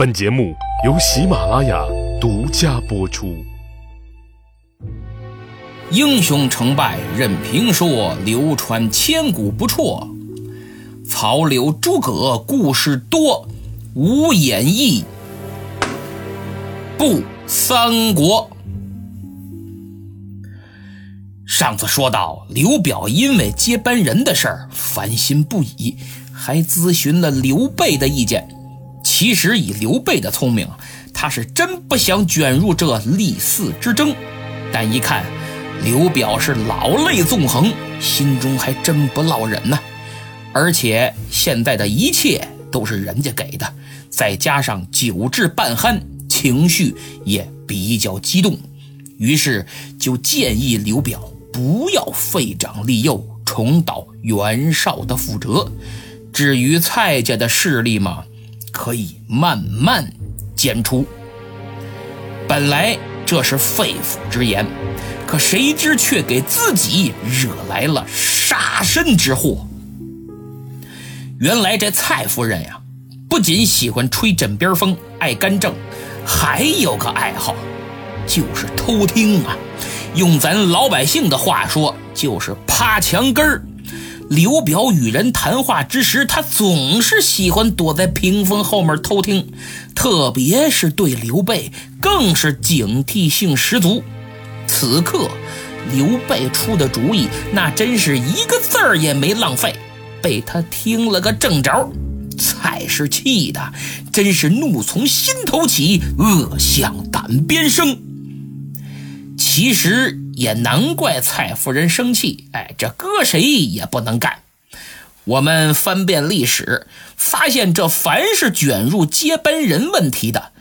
本节目由喜马拉雅独家播出。英雄成败任评说，流传千古不辍。曹刘诸葛故事多，无演义不三国。上次说到，刘表因为接班人的事儿烦心不已，还咨询了刘备的意见。其实以刘备的聪明，他是真不想卷入这立嗣之争。但一看刘表是老泪纵横，心中还真不落忍呢。而且现在的一切都是人家给的，再加上酒至半酣，情绪也比较激动，于是就建议刘表不要废长立幼，重蹈袁绍的覆辙。至于蔡家的势力嘛，可以慢慢减除。本来这是肺腑之言，可谁知却给自己惹来了杀身之祸。原来这蔡夫人呀，不仅喜欢吹枕边风、爱干政，还有个爱好，就是偷听啊。用咱老百姓的话说，就是趴墙根儿。刘表与人谈话之时，他总是喜欢躲在屏风后面偷听，特别是对刘备，更是警惕性十足。此刻，刘备出的主意，那真是一个字儿也没浪费，被他听了个正着。蔡氏气的，真是怒从心头起，恶向胆边生。其实。也难怪蔡夫人生气，哎，这搁谁也不能干。我们翻遍历史，发现这凡是卷入接班人问题的，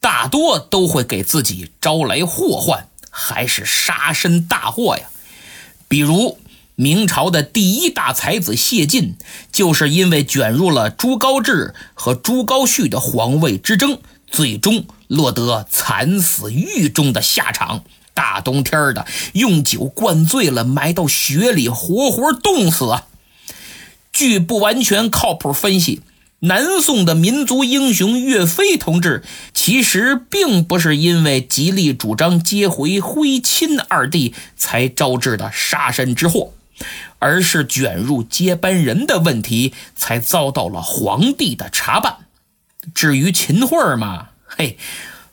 大多都会给自己招来祸患，还是杀身大祸呀。比如明朝的第一大才子谢晋，就是因为卷入了朱高炽和朱高煦的皇位之争，最终落得惨死狱中的下场。大冬天的，用酒灌醉了，埋到雪里，活活冻死啊！据不完全靠谱分析，南宋的民族英雄岳飞同志，其实并不是因为极力主张接回徽钦二帝才招致的杀身之祸，而是卷入接班人的问题，才遭到了皇帝的查办。至于秦桧嘛，嘿。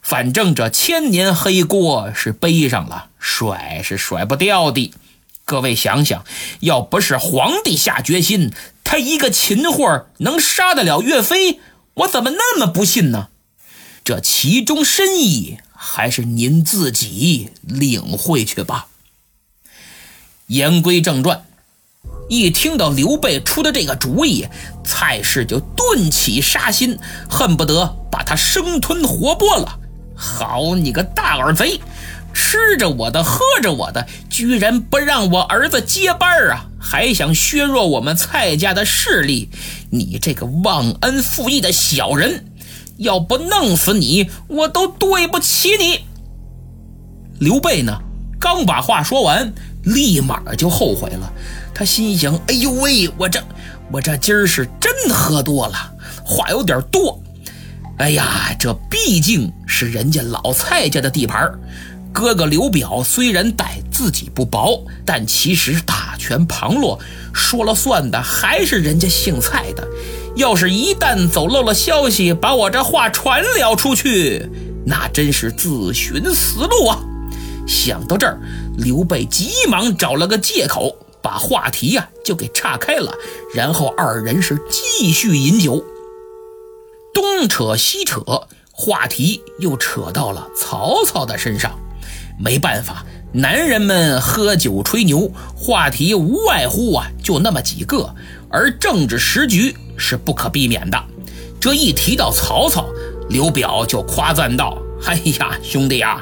反正这千年黑锅是背上了，甩是甩不掉的。各位想想，要不是皇帝下决心，他一个秦桧能杀得了岳飞？我怎么那么不信呢？这其中深意，还是您自己领会去吧。言归正传，一听到刘备出的这个主意，蔡氏就顿起杀心，恨不得把他生吞活剥了。好你个大耳贼，吃着我的，喝着我的，居然不让我儿子接班啊！还想削弱我们蔡家的势力！你这个忘恩负义的小人，要不弄死你，我都对不起你！刘备呢，刚把话说完，立马就后悔了。他心想：哎呦喂，我这我这今儿是真喝多了，话有点多。哎呀，这毕竟是人家老蔡家的地盘哥哥刘表虽然待自己不薄，但其实大权旁落，说了算的还是人家姓蔡的。要是一旦走漏了消息，把我这话传了出去，那真是自寻死路啊！想到这儿，刘备急忙找了个借口，把话题呀就给岔开了，然后二人是继续饮酒。东扯西扯，话题又扯到了曹操的身上。没办法，男人们喝酒吹牛，话题无外乎啊，就那么几个。而政治时局是不可避免的。这一提到曹操，刘表就夸赞道：“哎呀，兄弟啊，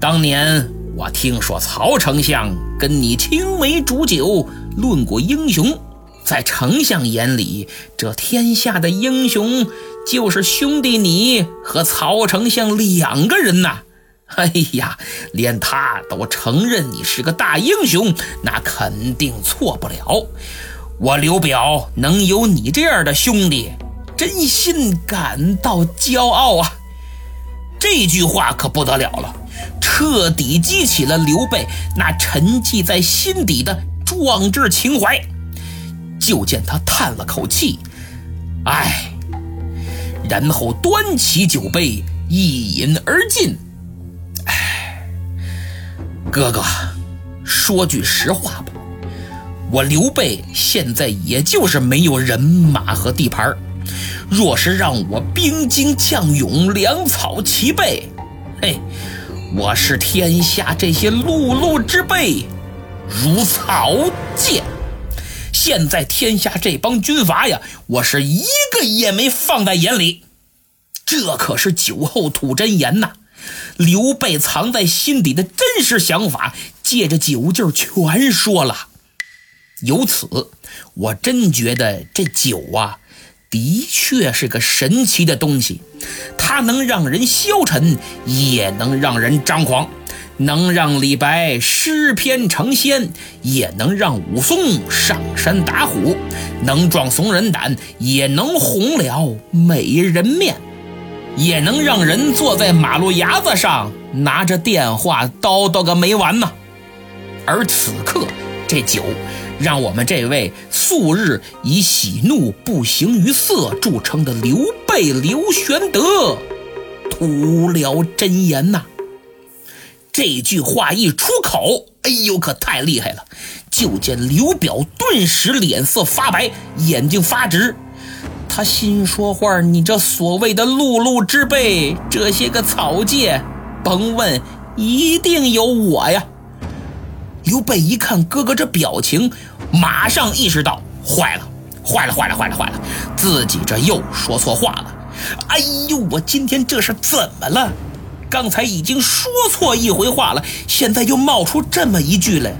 当年我听说曹丞相跟你青梅煮酒，论过英雄。在丞相眼里，这天下的英雄。”就是兄弟你和曹丞相两个人呐！哎呀，连他都承认你是个大英雄，那肯定错不了。我刘表能有你这样的兄弟，真心感到骄傲啊！这句话可不得了了，彻底激起了刘备那沉寂在心底的壮志情怀。就见他叹了口气：“唉。”然后端起酒杯一饮而尽。唉，哥哥，说句实话吧，我刘备现在也就是没有人马和地盘若是让我兵精将勇、粮草齐备，嘿，我视天下这些碌碌之辈如草芥。现在天下这帮军阀呀，我是一个也没放在眼里。这可是酒后吐真言呐！刘备藏在心底的真实想法，借着酒劲儿全说了。由此，我真觉得这酒啊。的确是个神奇的东西，它能让人消沉，也能让人张狂；能让李白诗篇成仙，也能让武松上山打虎；能壮怂人胆，也能红了美人面；也能让人坐在马路牙子上拿着电话叨叨个没完呢。而此刻，这酒。让我们这位素日以喜怒不形于色著称的刘备刘玄德，吐了真言呐！这句话一出口，哎呦，可太厉害了！就见刘表顿时脸色发白，眼睛发直。他心说话：“你这所谓的碌碌之辈，这些个草芥，甭问，一定有我呀！”刘备一看哥哥这表情，马上意识到坏了，坏了，坏了，坏了，坏了！自己这又说错话了。哎呦，我今天这是怎么了？刚才已经说错一回话了，现在又冒出这么一句来，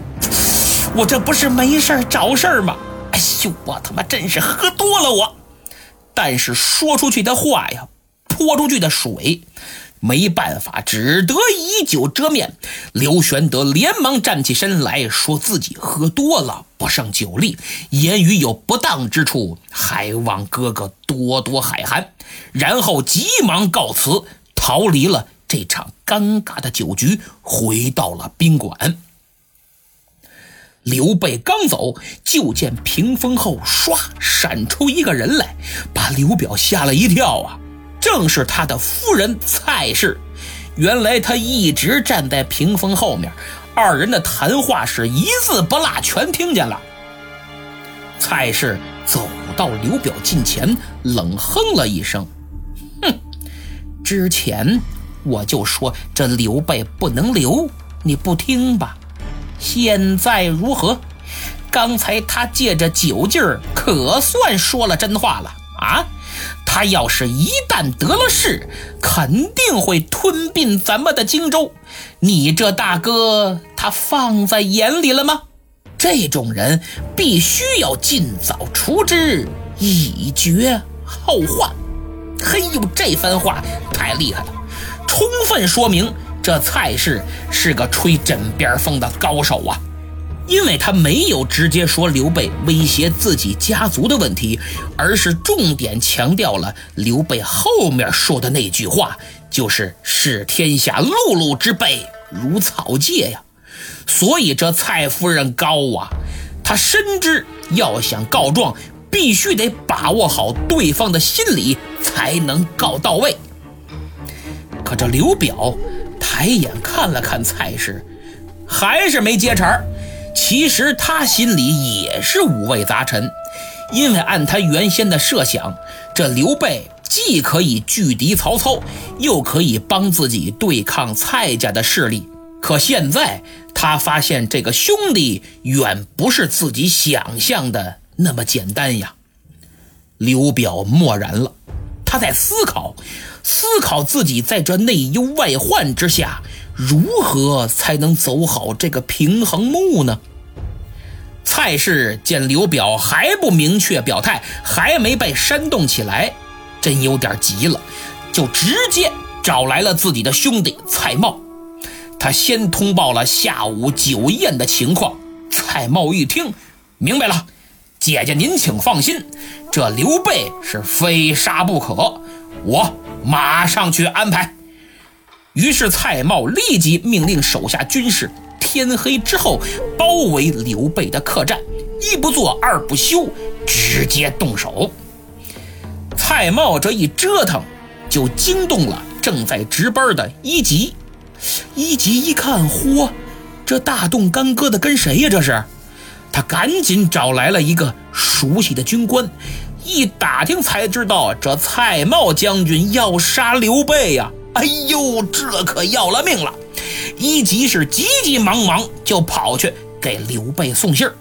我这不是没事找事吗？哎呦，我他妈真是喝多了我！但是说出去的话呀，泼出去的水。没办法，只得以酒遮面。刘玄德连忙站起身来说：“自己喝多了，不胜酒力，言语有不当之处，还望哥哥多多海涵。”然后急忙告辞，逃离了这场尴尬的酒局，回到了宾馆。刘备刚走，就见屏风后唰闪出一个人来，把刘表吓了一跳啊！正是他的夫人蔡氏，原来他一直站在屏风后面，二人的谈话是一字不落，全听见了。蔡氏走到刘表近前，冷哼了一声：“哼，之前我就说这刘备不能留，你不听吧？现在如何？刚才他借着酒劲儿，可算说了真话了啊！”他要是一旦得了势，肯定会吞并咱们的荆州。你这大哥，他放在眼里了吗？这种人必须要尽早除之，以绝后患。嘿呦，这番话太厉害了，充分说明这蔡氏是个吹枕边风的高手啊。因为他没有直接说刘备威胁自己家族的问题，而是重点强调了刘备后面说的那句话，就是视天下碌碌之辈如草芥呀。所以这蔡夫人高啊，她深知要想告状，必须得把握好对方的心理，才能告到位。可这刘表抬眼看了看蔡氏，还是没接茬儿。其实他心里也是五味杂陈，因为按他原先的设想，这刘备既可以拒敌曹操，又可以帮自己对抗蔡家的势力。可现在他发现，这个兄弟远不是自己想象的那么简单呀。刘表默然了，他在思考，思考自己在这内忧外患之下。如何才能走好这个平衡木呢？蔡氏见刘表还不明确表态，还没被煽动起来，真有点急了，就直接找来了自己的兄弟蔡瑁。他先通报了下午酒宴的情况。蔡瑁一听，明白了，姐姐您请放心，这刘备是非杀不可，我马上去安排。”于是蔡瑁立即命令手下军士，天黑之后包围刘备的客栈，一不做二不休，直接动手。蔡瑁这一折腾，就惊动了正在值班的一级。一级一看，嚯，这大动干戈的跟谁呀？这是，他赶紧找来了一个熟悉的军官，一打听才知道，这蔡瑁将军要杀刘备呀！哎呦，这可要了命了！一级是急急忙忙就跑去给刘备送信儿。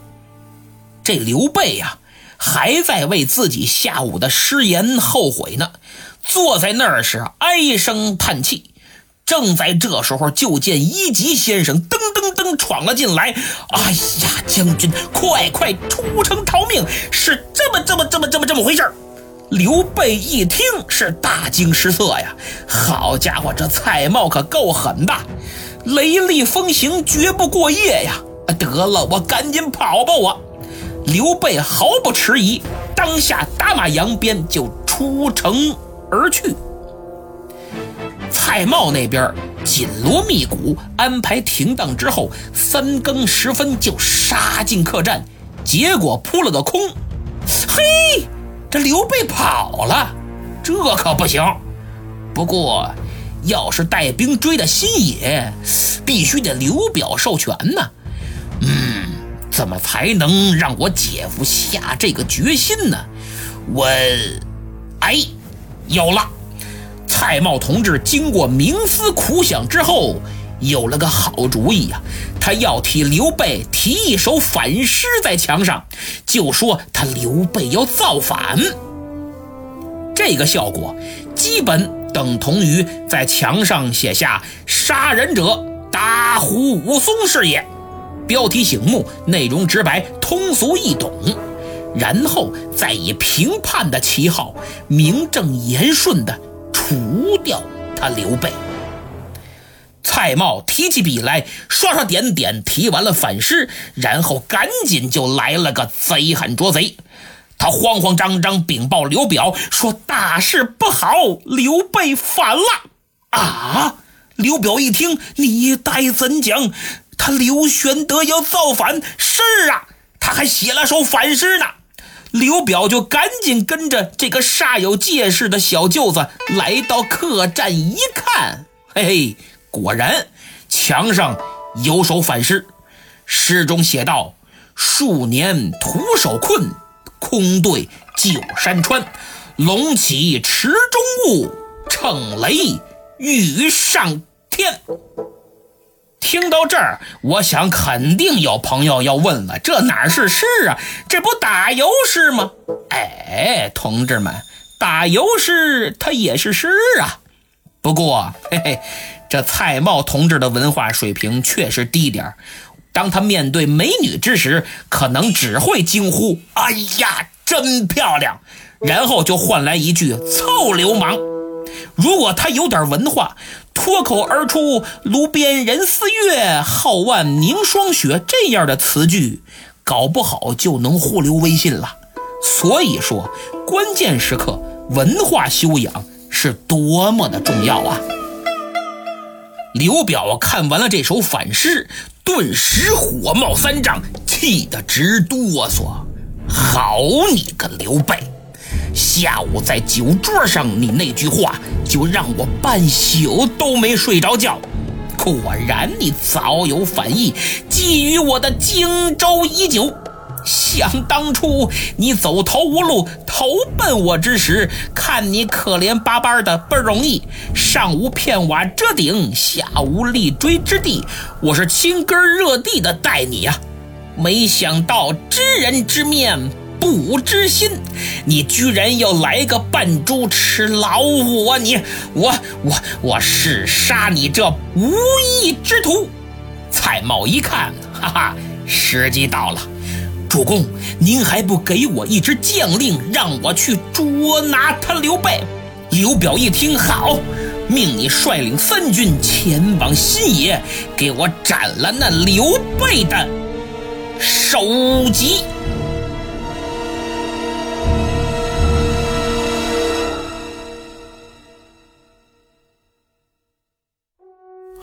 这刘备呀，还在为自己下午的失言后悔呢，坐在那儿是唉声叹气。正在这时候，就见一级先生噔闯了进来。哎呀，将军，快快出城逃命！是这么这么这么这么这么回事刘备一听是大惊失色呀！好家伙，这蔡瑁可够狠的，雷厉风行，绝不过夜呀！得了，我赶紧跑吧！我刘备毫不迟疑，当下打马扬鞭就出城而去。蔡瑁那边紧锣密鼓安排停当之后，三更时分就杀进客栈，结果扑了个空。嘿，这刘备跑了，这可不行。不过，要是带兵追的新野，必须得刘表授权呢。嗯，怎么才能让我姐夫下这个决心呢？我，哎，有了。蔡瑁同志经过冥思苦想之后，有了个好主意呀！他要替刘备提一首反诗在墙上，就说他刘备要造反。这个效果基本等同于在墙上写下“杀人者，打虎武松是也”，标题醒目，内容直白，通俗易懂。然后再以评判的旗号，名正言顺的。除掉他刘备，蔡瑁提起笔来，刷刷点点提完了反诗，然后赶紧就来了个贼喊捉贼。他慌慌张张禀报刘表说：“大事不好，刘备反了！”啊！刘表一听，你待怎讲？他刘玄德要造反？是啊，他还写了首反诗呢。刘表就赶紧跟着这个煞有介事的小舅子来到客栈一看，嘿嘿，果然墙上有首反诗，诗中写道：“数年徒手困，空对旧山川。龙起池中物，乘雷欲上天。”听到这儿，我想肯定有朋友要问了：这哪是诗啊？这不打油诗吗？哎，同志们，打油诗它也是诗啊。不过，嘿嘿，这蔡瑁同志的文化水平确实低点当他面对美女之时，可能只会惊呼：“哎呀，真漂亮！”然后就换来一句“臭流氓”。如果他有点文化，脱口而出“炉边人似月，皓腕凝霜雪”这样的词句，搞不好就能互留微信了。所以说，关键时刻文化修养是多么的重要啊！刘表看完了这首反诗，顿时火冒三丈，气得直哆嗦。好你个刘备！下午在酒桌上，你那句话就让我半宿都没睡着觉。果然，你早有反意，觊觎我的荆州已久。想当初你走投无路投奔我之时，看你可怜巴巴的不容易，上无片瓦遮顶，下无立锥之地，我是亲根热地的待你呀。没想到知人知面。不知心，你居然要来个扮猪吃老虎啊！你，我，我，我是杀你这无义之徒！蔡瑁一看，哈哈，时机到了，主公，您还不给我一支将令，让我去捉拿他刘备？刘表一听，好，命你率领三军前往新野，给我斩了那刘备的首级。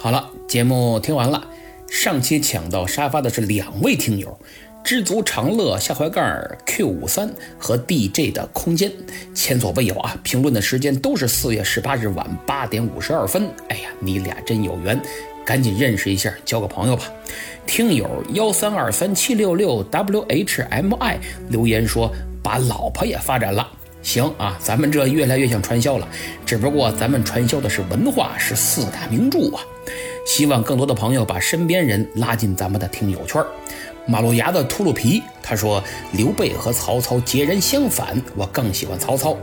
好了，节目听完了。上期抢到沙发的是两位听友。知足常乐下怀盖 Q 五三和 DJ 的空间，前所未有啊！评论的时间都是四月十八日晚八点五十二分。哎呀，你俩真有缘，赶紧认识一下，交个朋友吧。听友幺三二三七六六 WHMI 留言说，把老婆也发展了。行啊，咱们这越来越像传销了，只不过咱们传销的是文化，是四大名著啊。希望更多的朋友把身边人拉进咱们的听友圈。马路牙子秃噜皮，他说刘备和曹操截然相反，我更喜欢曹操。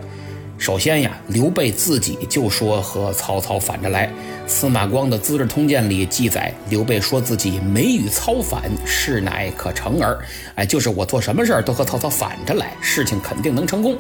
首先呀，刘备自己就说和曹操反着来。司马光的《资治通鉴》里记载，刘备说自己没与操反，事乃可成耳。哎，就是我做什么事儿都和曹操反着来，事情肯定能成功。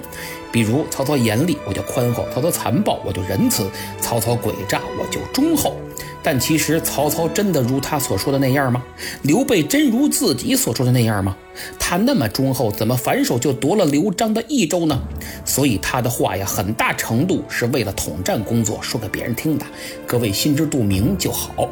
比如曹操严厉，我就宽厚；曹操残暴，我就仁慈；曹操诡诈，我就忠厚。但其实曹操真的如他所说的那样吗？刘备真如自己所说的那样吗？他那么忠厚，怎么反手就夺了刘璋的益州呢？所以他的话呀，很大程度是为了统战工作说给别人听的，各位心知肚明就好。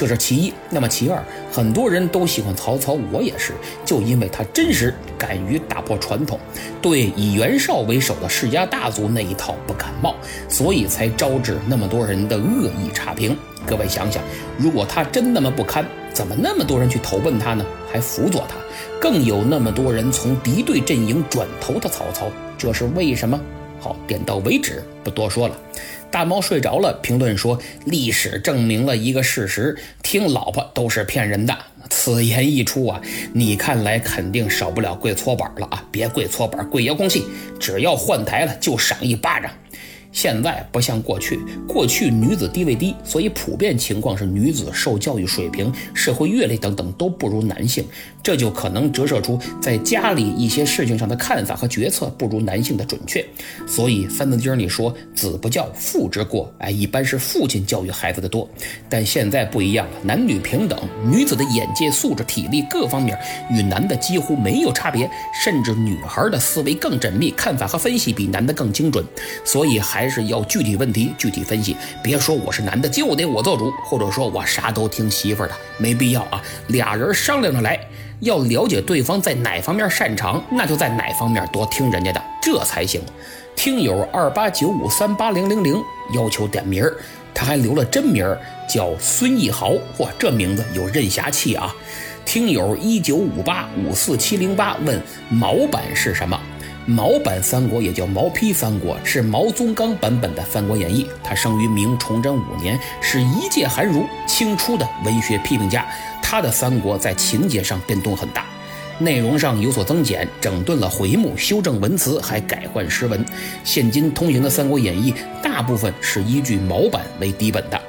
这是其一。那么其二，很多人都喜欢曹操，我也是，就因为他真实，敢于打破传统，对以袁绍为首的世家大族那一套不感冒，所以才招致那么多人的恶意差评。各位想想，如果他真那么不堪，怎么那么多人去投奔他呢？还辅佐他，更有那么多人从敌对阵营转投他曹操，这是为什么？好，点到为止，不多说了。大猫睡着了，评论说：“历史证明了一个事实，听老婆都是骗人的。”此言一出啊，你看来肯定少不了跪搓板了啊！别跪搓板，跪遥控器，只要换台了就赏一巴掌。现在不像过去，过去女子地位低，所以普遍情况是女子受教育水平、社会阅历等等都不如男性，这就可能折射出在家里一些事情上的看法和决策不如男性的准确。所以《三字经》里说“子不教，父之过”，哎，一般是父亲教育孩子的多。但现在不一样了，男女平等，女子的眼界、素质、体力各方面与男的几乎没有差别，甚至女孩的思维更缜密，看法和分析比男的更精准。所以孩。还是要具体问题具体分析，别说我是男的就得我做主，或者说我啥都听媳妇儿的，没必要啊。俩人商量着来，要了解对方在哪方面擅长，那就在哪方面多听人家的，这才行。听友二八九五三八零零零要求点名儿，他还留了真名儿叫孙一豪，嚯，这名字有任侠气啊。听友一九五八五四七零八问毛版是什么？毛版三国也叫毛坯三国，是毛宗岗版本的《三国演义》。他生于明崇祯五年，是一介寒儒，清初的文学批评家。他的三国在情节上变动很大，内容上有所增减，整顿了回目，修正文辞，还改换诗文。现今通行的《三国演义》大部分是依据毛版为底本的。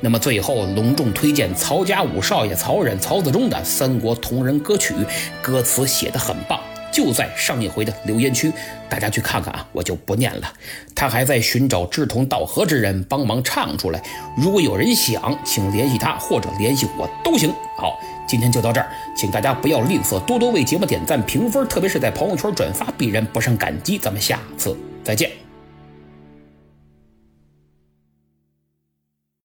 那么最后隆重推荐曹家五少爷曹冉、曹子忠的《三国同人歌曲》，歌词写得很棒。就在上一回的留言区，大家去看看啊，我就不念了。他还在寻找志同道合之人帮忙唱出来。如果有人想，请联系他或者联系我都行。好，今天就到这儿，请大家不要吝啬，多多为节目点赞、评分，特别是在朋友圈转发，必然不胜感激。咱们下次再见。